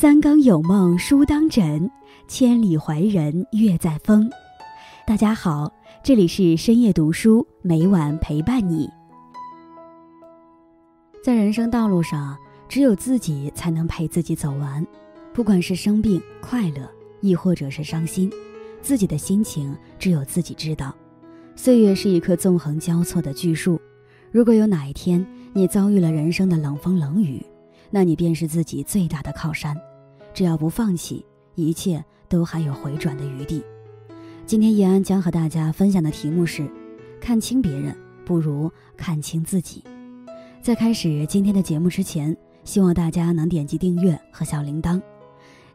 三更有梦书当枕，千里怀人月在风。大家好，这里是深夜读书，每晚陪伴你。在人生道路上，只有自己才能陪自己走完，不管是生病、快乐，亦或者是伤心，自己的心情只有自己知道。岁月是一棵纵横交错的巨树，如果有哪一天你遭遇了人生的冷风冷雨，那你便是自己最大的靠山，只要不放弃，一切都还有回转的余地。今天叶安将和大家分享的题目是：看清别人，不如看清自己。在开始今天的节目之前，希望大家能点击订阅和小铃铛，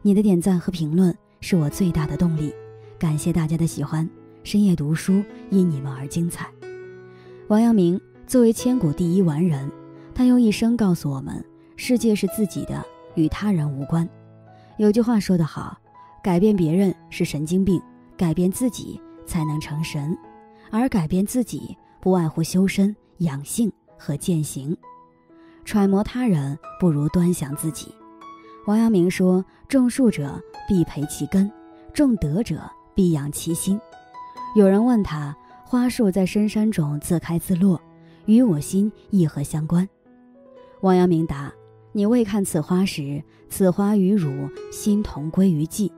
你的点赞和评论是我最大的动力。感谢大家的喜欢，深夜读书因你们而精彩。王阳明作为千古第一完人，他用一生告诉我们。世界是自己的，与他人无关。有句话说得好：“改变别人是神经病，改变自己才能成神。”而改变自己，不外乎修身养性和践行。揣摩他人，不如端详自己。王阳明说：“种树者必培其根，种德者必养其心。”有人问他：“花树在深山中自开自落，与我心亦何相关？”王阳明答。你未看此花时，此花与汝心同归于寂；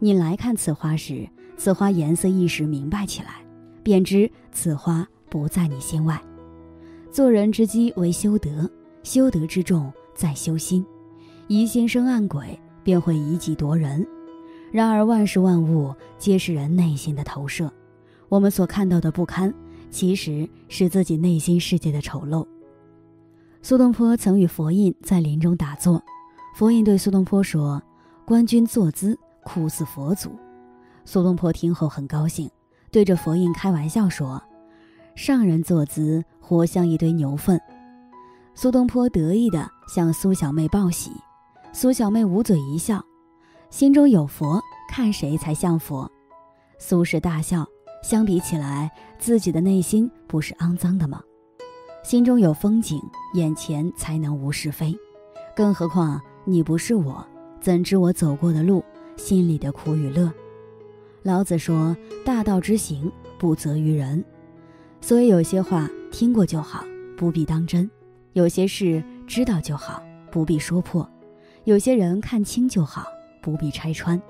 你来看此花时，此花颜色一时明白起来，便知此花不在你心外。做人之基为修德，修德之重在修心。疑心生暗鬼，便会以己夺人。然而万事万物皆是人内心的投射，我们所看到的不堪，其实是自己内心世界的丑陋。苏东坡曾与佛印在林中打坐，佛印对苏东坡说：“官军坐姿酷似佛祖。”苏东坡听后很高兴，对着佛印开玩笑说：“上人坐姿活像一堆牛粪。”苏东坡得意地向苏小妹报喜，苏小妹捂嘴一笑：“心中有佛，看谁才像佛。”苏轼大笑：“相比起来，自己的内心不是肮脏的吗？”心中有风景，眼前才能无是非。更何况你不是我，怎知我走过的路，心里的苦与乐？老子说：“大道之行，不责于人。”所以有些话听过就好，不必当真；有些事知道就好，不必说破；有些人看清就好，不必拆穿。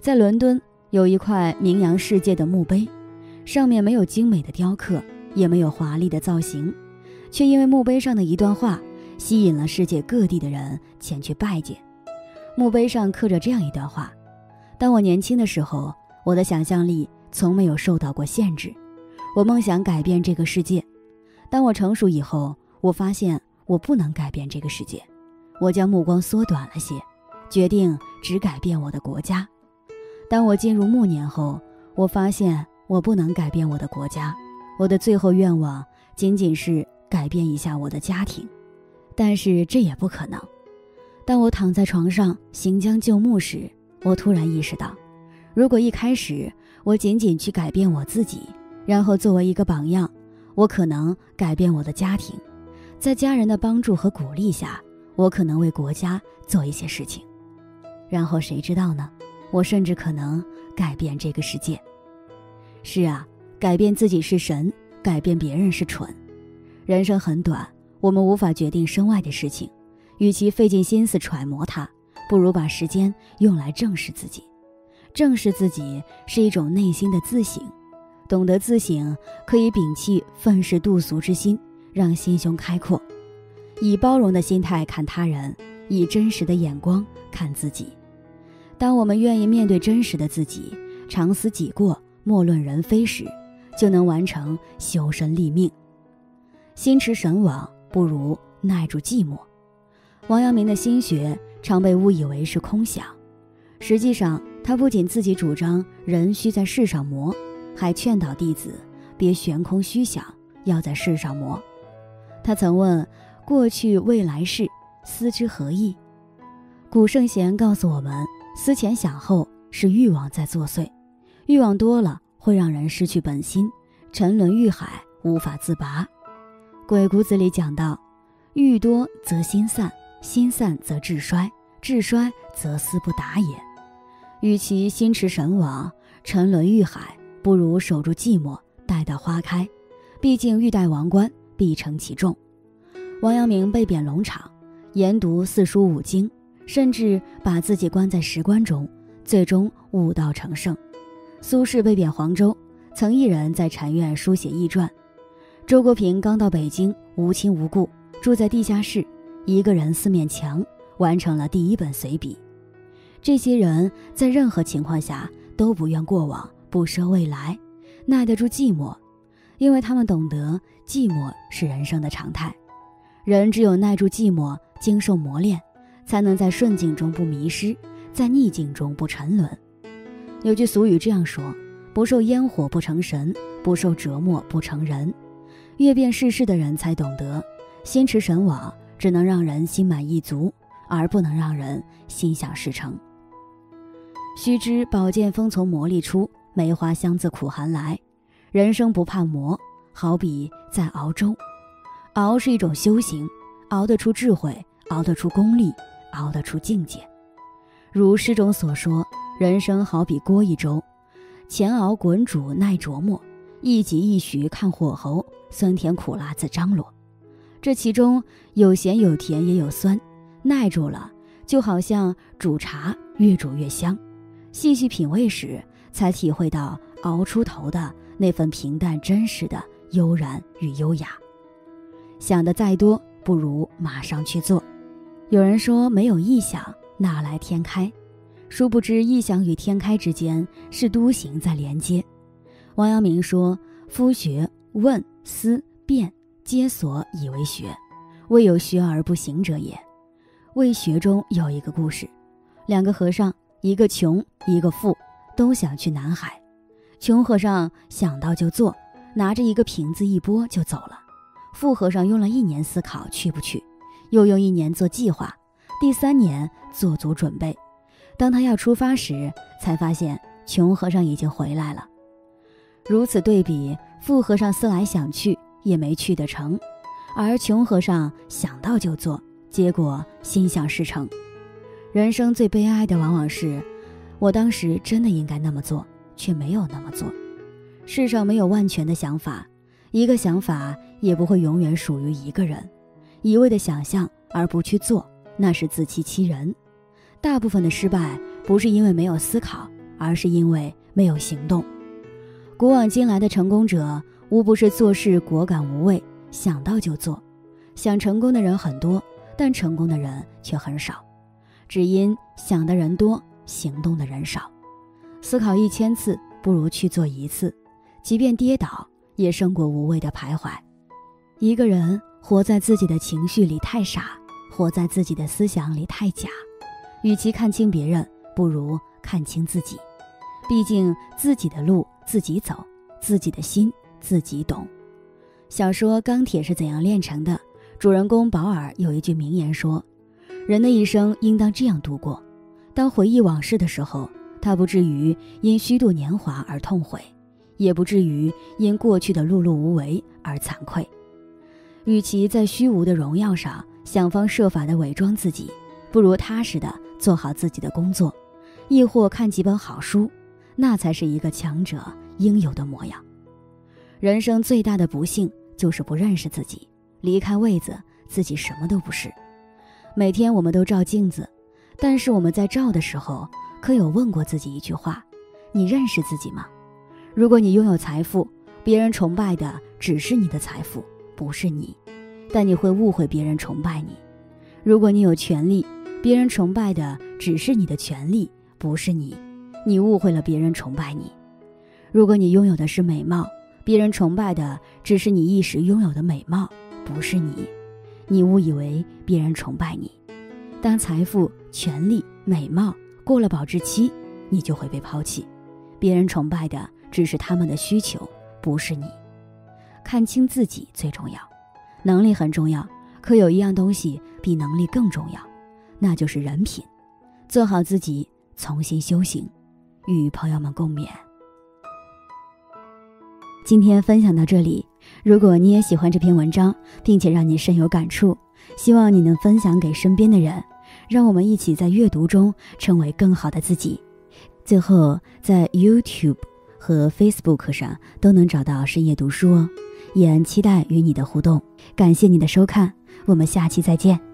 在伦敦有一块名扬世界的墓碑，上面没有精美的雕刻，也没有华丽的造型。却因为墓碑上的一段话，吸引了世界各地的人前去拜见。墓碑上刻着这样一段话：“当我年轻的时候，我的想象力从没有受到过限制，我梦想改变这个世界。当我成熟以后，我发现我不能改变这个世界，我将目光缩短了些，决定只改变我的国家。当我进入暮年后，我发现我不能改变我的国家，我的最后愿望仅仅是。”改变一下我的家庭，但是这也不可能。当我躺在床上行将就木时，我突然意识到，如果一开始我仅仅去改变我自己，然后作为一个榜样，我可能改变我的家庭，在家人的帮助和鼓励下，我可能为国家做一些事情。然后谁知道呢？我甚至可能改变这个世界。是啊，改变自己是神，改变别人是蠢。人生很短，我们无法决定身外的事情，与其费尽心思揣摩它，不如把时间用来正视自己。正视自己是一种内心的自省，懂得自省，可以摒弃愤世嫉俗之心，让心胸开阔，以包容的心态看他人，以真实的眼光看自己。当我们愿意面对真实的自己，常思己过，莫论人非时，就能完成修身立命。心驰神往，不如耐住寂寞。王阳明的心学常被误以为是空想，实际上他不仅自己主张人需在世上磨，还劝导弟子别悬空虚想，要在世上磨。他曾问：“过去未来事，思之何益？”古圣贤告诉我们：思前想后是欲望在作祟，欲望多了会让人失去本心，沉沦欲海，无法自拔。《鬼谷子》里讲到：“欲多则心散，心散则志衰，志衰则思不达也。与其心驰神往、沉沦欲海，不如守住寂寞，待到花开。毕竟欲戴王冠，必承其重。王阳明被贬龙场，研读四书五经，甚至把自己关在石棺中，最终悟道成圣。苏轼被贬黄州，曾一人在禅院书写易传。周国平刚到北京，无亲无故，住在地下室，一个人四面墙，完成了第一本随笔。这些人在任何情况下都不怨过往，不奢未来，耐得住寂寞，因为他们懂得寂寞是人生的常态。人只有耐住寂寞，经受磨练，才能在顺境中不迷失，在逆境中不沉沦。有句俗语这样说：“不受烟火不成神，不受折磨不成人。”阅遍世事的人才懂得，心驰神往只能让人心满意足，而不能让人心想事成。须知宝剑锋从磨砺出，梅花香自苦寒来。人生不怕磨，好比在熬粥。熬是一种修行，熬得出智慧，熬得出功力，熬得出境界。如诗中所说：“人生好比锅一粥，前熬滚煮耐琢磨。”一急一徐看火候，酸甜苦辣自张罗。这其中有咸有甜也有酸，耐住了，就好像煮茶越煮越香。细细品味时，才体会到熬出头的那份平淡真实的悠然与优雅。想的再多，不如马上去做。有人说没有臆想，哪来天开？殊不知臆想与天开之间是都行在连接。王阳明说：“夫学问思辨，皆所以为学，未有学而不行者也。”为学中有一个故事：两个和尚，一个穷，一个富，都想去南海。穷和尚想到就做，拿着一个瓶子一拨就走了。富和尚用了一年思考去不去，又用一年做计划，第三年做足准备。当他要出发时，才发现穷和尚已经回来了。如此对比，富和尚思来想去也没去得成，而穷和尚想到就做，结果心想事成。人生最悲哀的往往是，我当时真的应该那么做，却没有那么做。世上没有万全的想法，一个想法也不会永远属于一个人。一味的想象而不去做，那是自欺欺人。大部分的失败不是因为没有思考，而是因为没有行动。古往今来的成功者，无不是做事果敢无畏，想到就做。想成功的人很多，但成功的人却很少，只因想的人多，行动的人少。思考一千次，不如去做一次，即便跌倒，也胜过无谓的徘徊。一个人活在自己的情绪里太傻，活在自己的思想里太假。与其看清别人，不如看清自己。毕竟自己的路。自己走，自己的心自己懂。小说《钢铁是怎样炼成的》主人公保尔有一句名言说：“人的一生应当这样度过。当回忆往事的时候，他不至于因虚度年华而痛悔，也不至于因过去的碌碌无为而惭愧。与其在虚无的荣耀上想方设法的伪装自己，不如踏实的做好自己的工作，亦或看几本好书。”那才是一个强者应有的模样。人生最大的不幸就是不认识自己，离开位子，自己什么都不是。每天我们都照镜子，但是我们在照的时候，可有问过自己一句话：你认识自己吗？如果你拥有财富，别人崇拜的只是你的财富，不是你，但你会误会别人崇拜你。如果你有权利，别人崇拜的只是你的权利，不是你。你误会了别人崇拜你。如果你拥有的是美貌，别人崇拜的只是你一时拥有的美貌，不是你。你误以为别人崇拜你。当财富、权力、美貌过了保质期，你就会被抛弃。别人崇拜的只是他们的需求，不是你。看清自己最重要。能力很重要，可有一样东西比能力更重要，那就是人品。做好自己，重新修行。与朋友们共勉。今天分享到这里，如果你也喜欢这篇文章，并且让你深有感触，希望你能分享给身边的人，让我们一起在阅读中成为更好的自己。最后，在 YouTube 和 Facebook 上都能找到深夜读书哦。也期待与你的互动，感谢你的收看，我们下期再见。